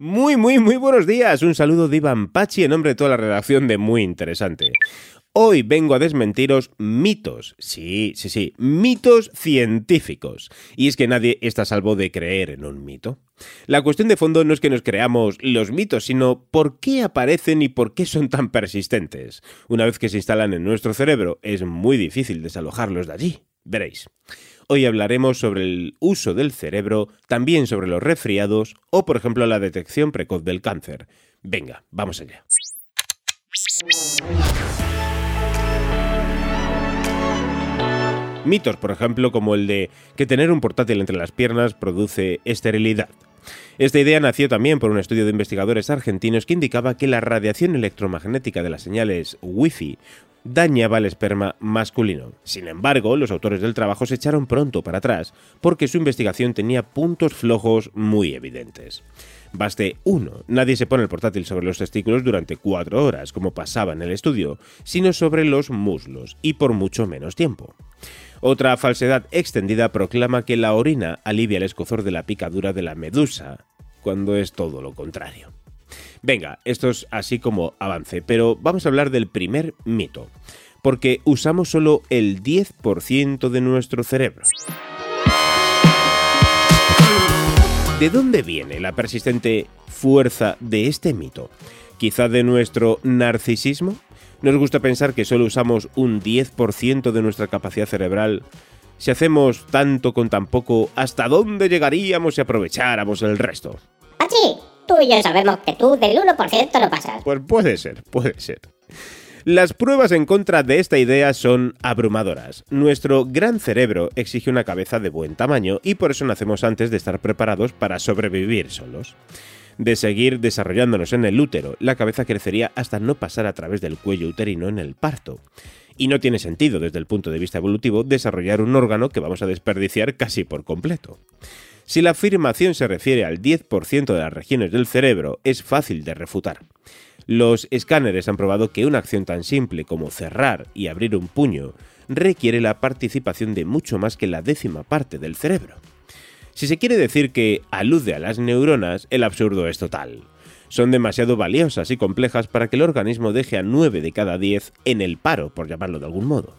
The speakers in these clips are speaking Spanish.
Muy, muy, muy buenos días. Un saludo de Iván Pachi en nombre de toda la redacción de Muy Interesante. Hoy vengo a desmentiros mitos, sí, sí, sí, mitos científicos. Y es que nadie está salvo de creer en un mito. La cuestión de fondo no es que nos creamos los mitos, sino por qué aparecen y por qué son tan persistentes. Una vez que se instalan en nuestro cerebro, es muy difícil desalojarlos de allí. Veréis. Hoy hablaremos sobre el uso del cerebro, también sobre los resfriados o, por ejemplo, la detección precoz del cáncer. Venga, vamos allá. Mitos, por ejemplo, como el de que tener un portátil entre las piernas produce esterilidad. Esta idea nació también por un estudio de investigadores argentinos que indicaba que la radiación electromagnética de las señales Wi-Fi dañaba el esperma masculino. Sin embargo, los autores del trabajo se echaron pronto para atrás porque su investigación tenía puntos flojos muy evidentes. Baste uno, nadie se pone el portátil sobre los testículos durante cuatro horas, como pasaba en el estudio, sino sobre los muslos, y por mucho menos tiempo. Otra falsedad extendida proclama que la orina alivia el escozor de la picadura de la medusa, cuando es todo lo contrario. Venga, esto es así como avance, pero vamos a hablar del primer mito, porque usamos solo el 10% de nuestro cerebro. ¿De dónde viene la persistente fuerza de este mito? ¿Quizá de nuestro narcisismo? ¿Nos gusta pensar que solo usamos un 10% de nuestra capacidad cerebral? Si hacemos tanto con tan poco, ¿hasta dónde llegaríamos si aprovecháramos el resto? ¡Pachi! Tú y yo sabemos que tú del 1% no pasas. Pues puede ser, puede ser. Las pruebas en contra de esta idea son abrumadoras. Nuestro gran cerebro exige una cabeza de buen tamaño y por eso nacemos antes de estar preparados para sobrevivir solos. De seguir desarrollándonos en el útero, la cabeza crecería hasta no pasar a través del cuello uterino en el parto. Y no tiene sentido desde el punto de vista evolutivo desarrollar un órgano que vamos a desperdiciar casi por completo. Si la afirmación se refiere al 10% de las regiones del cerebro, es fácil de refutar. Los escáneres han probado que una acción tan simple como cerrar y abrir un puño requiere la participación de mucho más que la décima parte del cerebro. Si se quiere decir que alude a las neuronas, el absurdo es total. Son demasiado valiosas y complejas para que el organismo deje a 9 de cada 10 en el paro, por llamarlo de algún modo.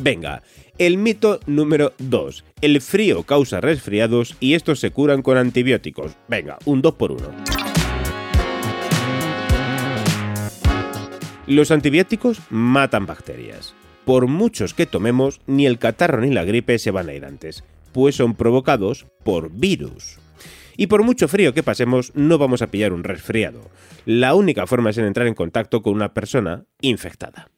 Venga, el mito número 2. El frío causa resfriados y estos se curan con antibióticos. Venga, un 2 por 1. Los antibióticos matan bacterias. Por muchos que tomemos, ni el catarro ni la gripe se van a ir antes, pues son provocados por virus. Y por mucho frío que pasemos, no vamos a pillar un resfriado. La única forma es en entrar en contacto con una persona infectada.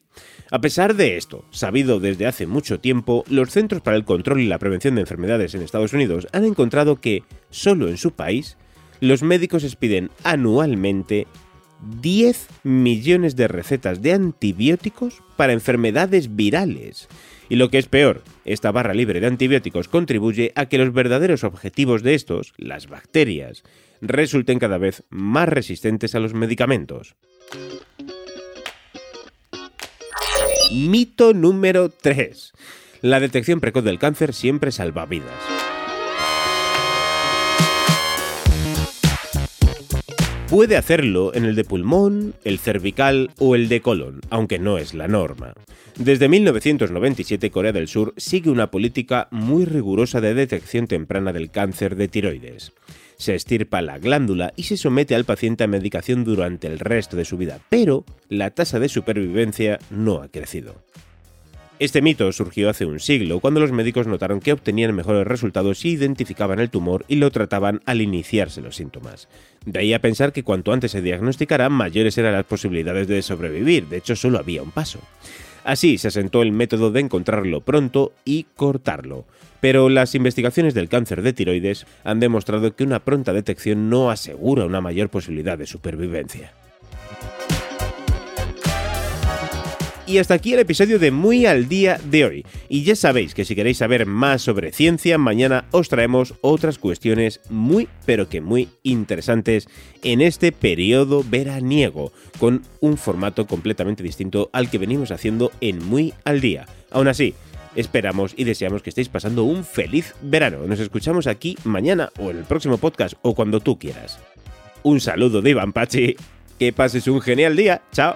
A pesar de esto, sabido desde hace mucho tiempo, los Centros para el Control y la Prevención de Enfermedades en Estados Unidos han encontrado que, solo en su país, los médicos expiden anualmente 10 millones de recetas de antibióticos para enfermedades virales. Y lo que es peor, esta barra libre de antibióticos contribuye a que los verdaderos objetivos de estos, las bacterias, resulten cada vez más resistentes a los medicamentos. Mito número 3. La detección precoz del cáncer siempre salva vidas. Puede hacerlo en el de pulmón, el cervical o el de colon, aunque no es la norma. Desde 1997 Corea del Sur sigue una política muy rigurosa de detección temprana del cáncer de tiroides se estirpa la glándula y se somete al paciente a medicación durante el resto de su vida, pero la tasa de supervivencia no ha crecido. Este mito surgió hace un siglo, cuando los médicos notaron que obtenían mejores resultados si identificaban el tumor y lo trataban al iniciarse los síntomas. De ahí a pensar que cuanto antes se diagnosticara, mayores eran las posibilidades de sobrevivir, de hecho solo había un paso. Así se asentó el método de encontrarlo pronto y cortarlo. Pero las investigaciones del cáncer de tiroides han demostrado que una pronta detección no asegura una mayor posibilidad de supervivencia. Y hasta aquí el episodio de Muy al Día de hoy. Y ya sabéis que si queréis saber más sobre ciencia, mañana os traemos otras cuestiones muy, pero que muy interesantes en este periodo veraniego, con un formato completamente distinto al que venimos haciendo en Muy al Día. Aún así, esperamos y deseamos que estéis pasando un feliz verano. Nos escuchamos aquí mañana o en el próximo podcast o cuando tú quieras. Un saludo de Iván Pachi. Que pases un genial día. Chao.